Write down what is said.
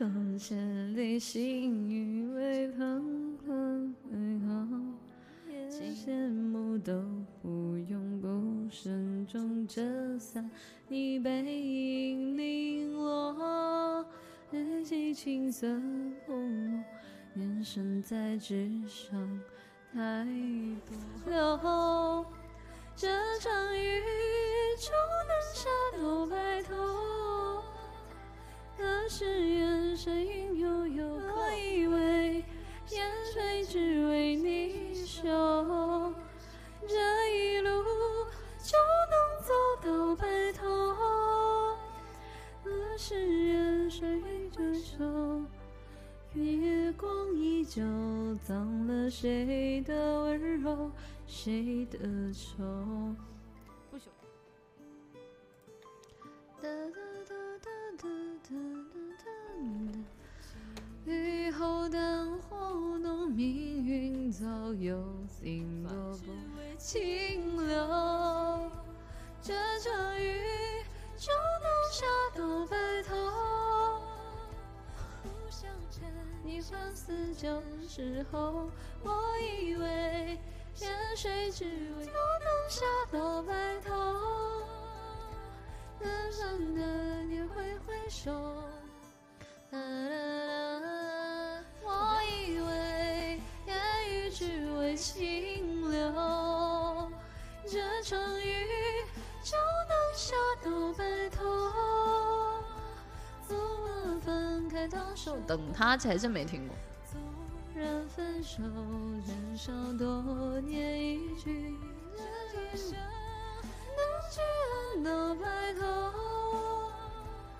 多千里行雨为旁人美好，羡慕都不用，不慎重折伞，你背影零落，日记青涩泼墨，眼神在纸上太多留。这场雨就能下到白头，可是身影悠悠，我以为烟水只为你嗅，这一路就能走到白头，可是烟水对手，月光依旧脏了谁的温柔。谁的愁？不朽。灯火浓，命运早有定夺，不为清流。这场雨就能下到白头。你换四旧时候，我以为。烟水只为就能下到白头，远山的你挥挥手，流，这场雨就能下到白头，怎么分开到手？等他才真没听过。纵然分手，人少多年一句，能去安到白头。